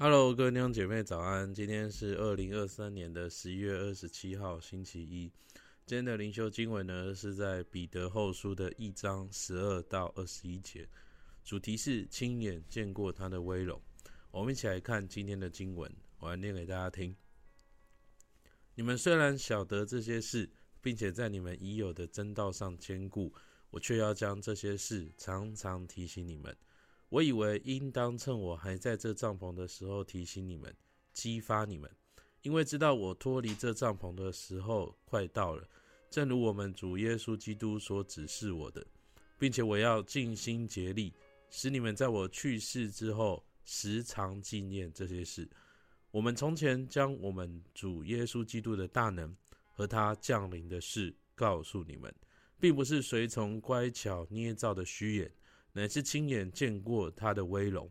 Hello，各位弟兄姐妹早安！今天是二零二三年的十一月二十七号，星期一。今天的灵修经文呢，是在彼得后书的一章十二到二十一节，主题是亲眼见过他的威荣。我们一起来看今天的经文，我来念给大家听。你们虽然晓得这些事，并且在你们已有的真道上坚固，我却要将这些事常常提醒你们。我以为应当趁我还在这帐篷的时候提醒你们，激发你们，因为知道我脱离这帐篷的时候快到了。正如我们主耶稣基督所指示我的，并且我要尽心竭力，使你们在我去世之后时常纪念这些事。我们从前将我们主耶稣基督的大能和他降临的事告诉你们，并不是随从乖巧捏造的虚言。乃是亲眼见过他的威荣。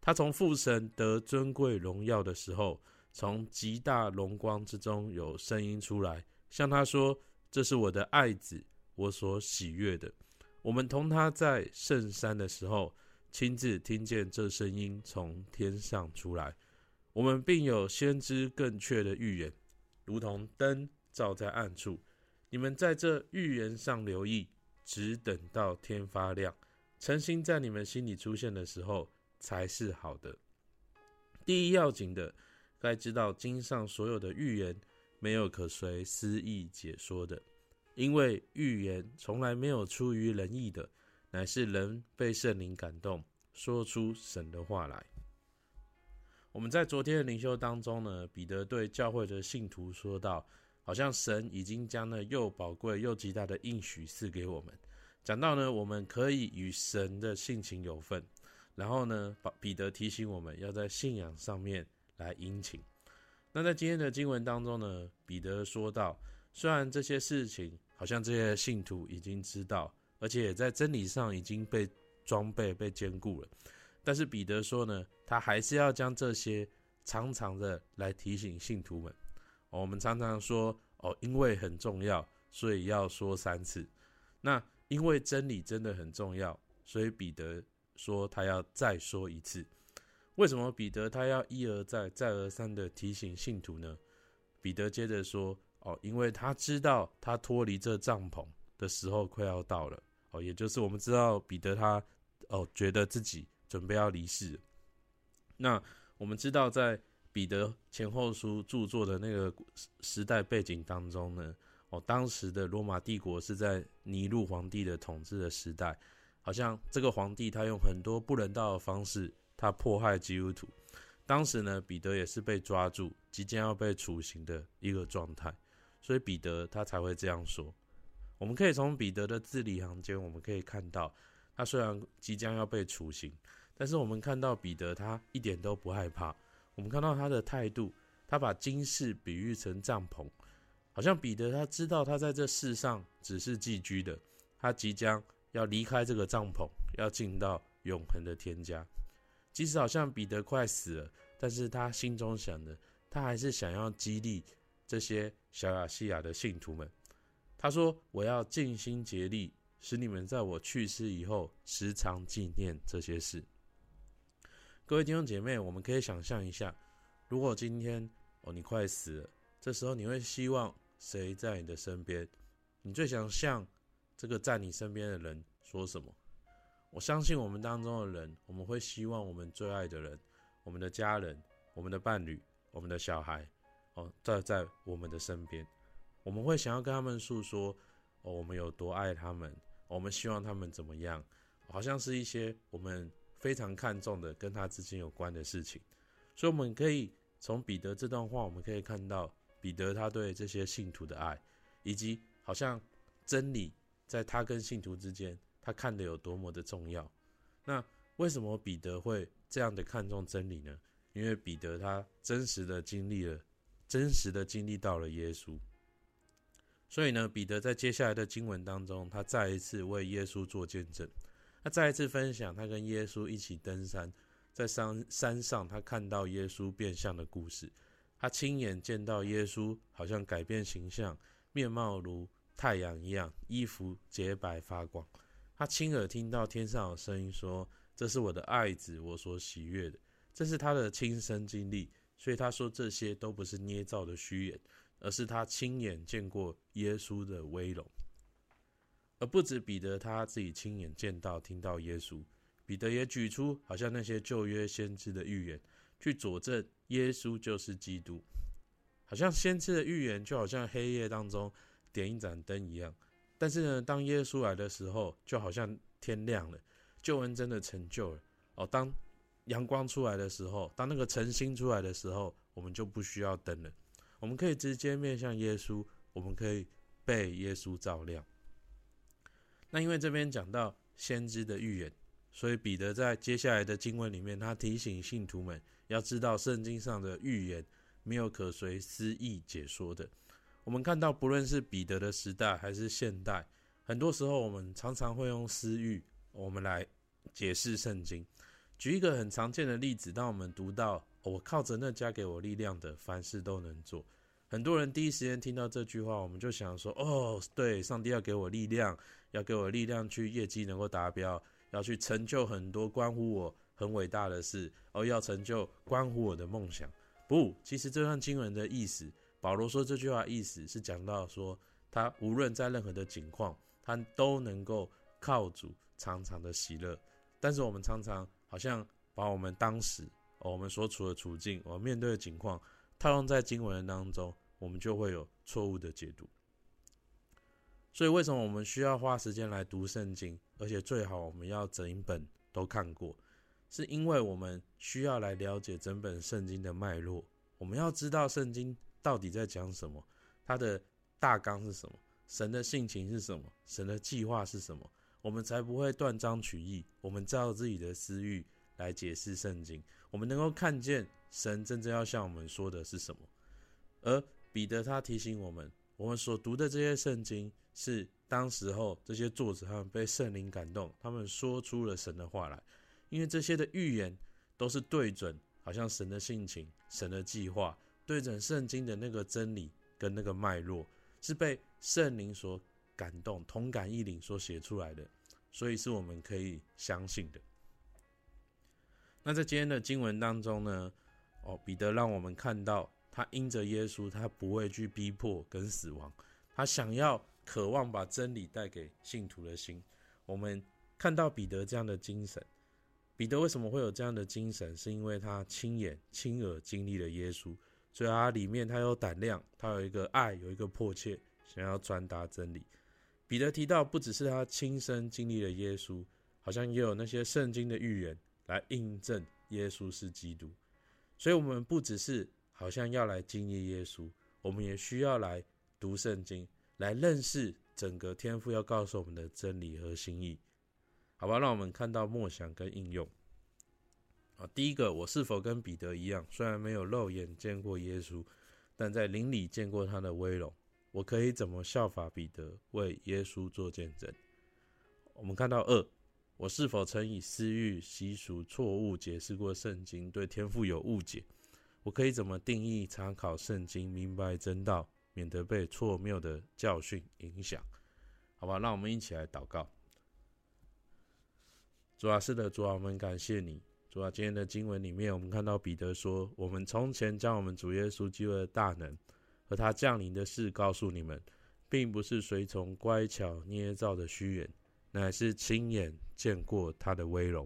他从父神得尊贵荣耀的时候，从极大荣光之中有声音出来，向他说：“这是我的爱子，我所喜悦的。”我们同他在圣山的时候，亲自听见这声音从天上出来。我们并有先知更确的预言，如同灯照在暗处。你们在这预言上留意，直等到天发亮。诚心在你们心里出现的时候，才是好的。第一要紧的，该知道经上所有的预言，没有可随私意解说的，因为预言从来没有出于人意的，乃是人被圣灵感动，说出神的话来。我们在昨天的灵修当中呢，彼得对教会的信徒说道，好像神已经将那又宝贵又极大的应许赐给我们。讲到呢，我们可以与神的性情有份，然后呢，彼得提醒我们要在信仰上面来殷勤。那在今天的经文当中呢，彼得说到，虽然这些事情好像这些信徒已经知道，而且在真理上已经被装备、被坚固了，但是彼得说呢，他还是要将这些常常的来提醒信徒们。我们常常说哦，因为很重要，所以要说三次。那因为真理真的很重要，所以彼得说他要再说一次。为什么彼得他要一而再、再而三的提醒信徒呢？彼得接着说：“哦，因为他知道他脱离这帐篷的时候快要到了。哦，也就是我们知道彼得他哦觉得自己准备要离世。那我们知道在彼得前后书著作的那个时代背景当中呢。”哦，当时的罗马帝国是在尼禄皇帝的统治的时代，好像这个皇帝他用很多不人道的方式，他迫害基督徒。当时呢，彼得也是被抓住，即将要被处刑的一个状态，所以彼得他才会这样说。我们可以从彼得的字里行间，我们可以看到，他虽然即将要被处刑，但是我们看到彼得他一点都不害怕。我们看到他的态度，他把今世比喻成帐篷。好像彼得他知道他在这世上只是寄居的，他即将要离开这个帐篷，要进到永恒的天家。即使好像彼得快死了，但是他心中想的，他还是想要激励这些小亚细亚的信徒们。他说：“我要尽心竭力，使你们在我去世以后时常纪念这些事。”各位弟兄姐妹，我们可以想象一下，如果今天哦你快死了，这时候你会希望。谁在你的身边？你最想向这个在你身边的人说什么？我相信我们当中的人，我们会希望我们最爱的人、我们的家人、我们的伴侣、我们的小孩，哦，在在我们的身边，我们会想要跟他们诉说，哦，我们有多爱他们，我们希望他们怎么样，好像是一些我们非常看重的跟他之间有关的事情。所以我们可以从彼得这段话，我们可以看到。彼得他对这些信徒的爱，以及好像真理在他跟信徒之间，他看得有多么的重要。那为什么彼得会这样的看重真理呢？因为彼得他真实的经历了，真实的经历到了耶稣。所以呢，彼得在接下来的经文当中，他再一次为耶稣做见证，他再一次分享他跟耶稣一起登山，在山山上他看到耶稣变相的故事。他亲眼见到耶稣好像改变形象，面貌如太阳一样，衣服洁白发光。他亲耳听到天上有声音说：“这是我的爱子，我所喜悦的。”这是他的亲身经历，所以他说这些都不是捏造的虚言，而是他亲眼见过耶稣的威荣。而不止彼得他自己亲眼见到、听到耶稣，彼得也举出好像那些旧约先知的预言，去佐证耶稣就是基督。好像先知的预言就好像黑夜当中点一盏灯一样，但是呢，当耶稣来的时候，就好像天亮了，救恩真的成就了。哦，当阳光出来的时候，当那个晨星出来的时候，我们就不需要灯了，我们可以直接面向耶稣，我们可以被耶稣照亮。那因为这边讲到先知的预言，所以彼得在接下来的经文里面，他提醒信徒们要知道圣经上的预言没有可随私意解说的。我们看到，不论是彼得的时代还是现代，很多时候我们常常会用私欲，我们来解释圣经。举一个很常见的例子，当我们读到“我靠着那加给我力量的，凡事都能做”，很多人第一时间听到这句话，我们就想说：“哦，对，上帝要给我力量。”要给我力量去业绩能够达标，要去成就很多关乎我很伟大的事，而要成就关乎我的梦想。不，其实这段经文的意思，保罗说这句话意思是讲到说，他无论在任何的境况，他都能够靠主常常的喜乐。但是我们常常好像把我们当时我们所处的处境，我们面对的境况套用在经文当中，我们就会有错误的解读。所以，为什么我们需要花时间来读圣经？而且最好我们要整本都看过，是因为我们需要来了解整本圣经的脉络。我们要知道圣经到底在讲什么，它的大纲是什么，神的性情是什么，神的计划是什么，我们才不会断章取义。我们照自己的私欲来解释圣经，我们能够看见神真正要向我们说的是什么。而彼得他提醒我们，我们所读的这些圣经。是当时候这些作者他们被圣灵感动，他们说出了神的话来，因为这些的预言都是对准，好像神的性情、神的计划，对准圣经的那个真理跟那个脉络，是被圣灵所感动、同感异灵所写出来的，所以是我们可以相信的。那在今天的经文当中呢，哦，彼得让我们看到，他因着耶稣，他不会去逼迫跟死亡，他想要。渴望把真理带给信徒的心，我们看到彼得这样的精神。彼得为什么会有这样的精神？是因为他亲眼、亲耳经历了耶稣，所以他里面他有胆量，他有一个爱，有一个迫切，想要传达真理。彼得提到，不只是他亲身经历了耶稣，好像也有那些圣经的预言来印证耶稣是基督。所以，我们不只是好像要来经历耶稣，我们也需要来读圣经。来认识整个天父要告诉我们的真理和心意，好吧？让我们看到默想跟应用。啊，第一个，我是否跟彼得一样，虽然没有肉眼见过耶稣，但在灵里见过他的威荣？我可以怎么效法彼得，为耶稣做见证？我们看到二，我是否曾以私欲、习俗、错误解释过圣经，对天父有误解？我可以怎么定义、参考圣经，明白真道？免得被错谬的教训影响，好吧？让我们一起来祷告。主啊，是的，主啊，我们感谢你。主啊，今天的经文里面，我们看到彼得说：“我们从前将我们主耶稣基督的大能和他降临的事告诉你们，并不是随从乖巧捏造的虚言，乃是亲眼见过他的威荣。”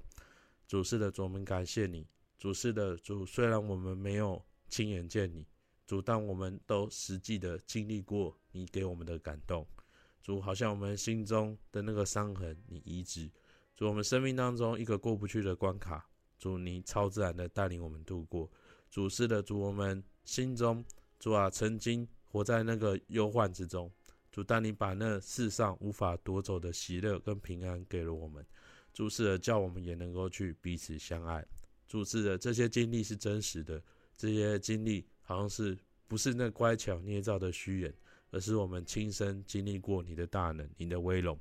主是的，主，我们感谢你。主是的，主，虽然我们没有亲眼见你。主，但我们都实际的经历过你给我们的感动，主，好像我们心中的那个伤痕，你医治；主，我们生命当中一个过不去的关卡，主，你超自然的带领我们度过。主，是的，主，我们心中，主啊，曾经活在那个忧患之中，主，当你把那世上无法夺走的喜乐跟平安给了我们，主，是的，叫我们也能够去彼此相爱。主，是的，这些经历是真实的，这些经历。好像是不是那乖巧捏造的虚言，而是我们亲身经历过你的大能、你的威荣。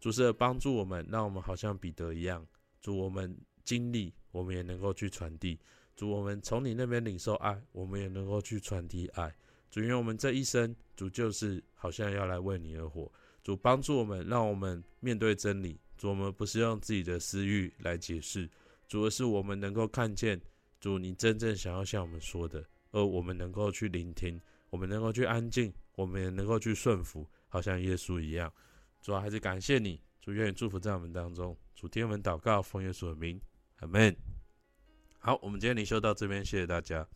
主是帮助我们，让我们好像彼得一样，主我们经历，我们也能够去传递。主我们从你那边领受爱，我们也能够去传递爱。主因为我们这一生，主就是好像要来为你而活。主帮助我们，让我们面对真理。主我们不是用自己的私欲来解释，主而是我们能够看见。主，你真正想要向我们说的，而我们能够去聆听，我们能够去安静，我们也能够去顺服，好像耶稣一样。主要还是感谢你，主愿意祝福在我们当中。主听我们祷告，奉耶稣的名，阿门。好，我们今天灵修到这边，谢谢大家。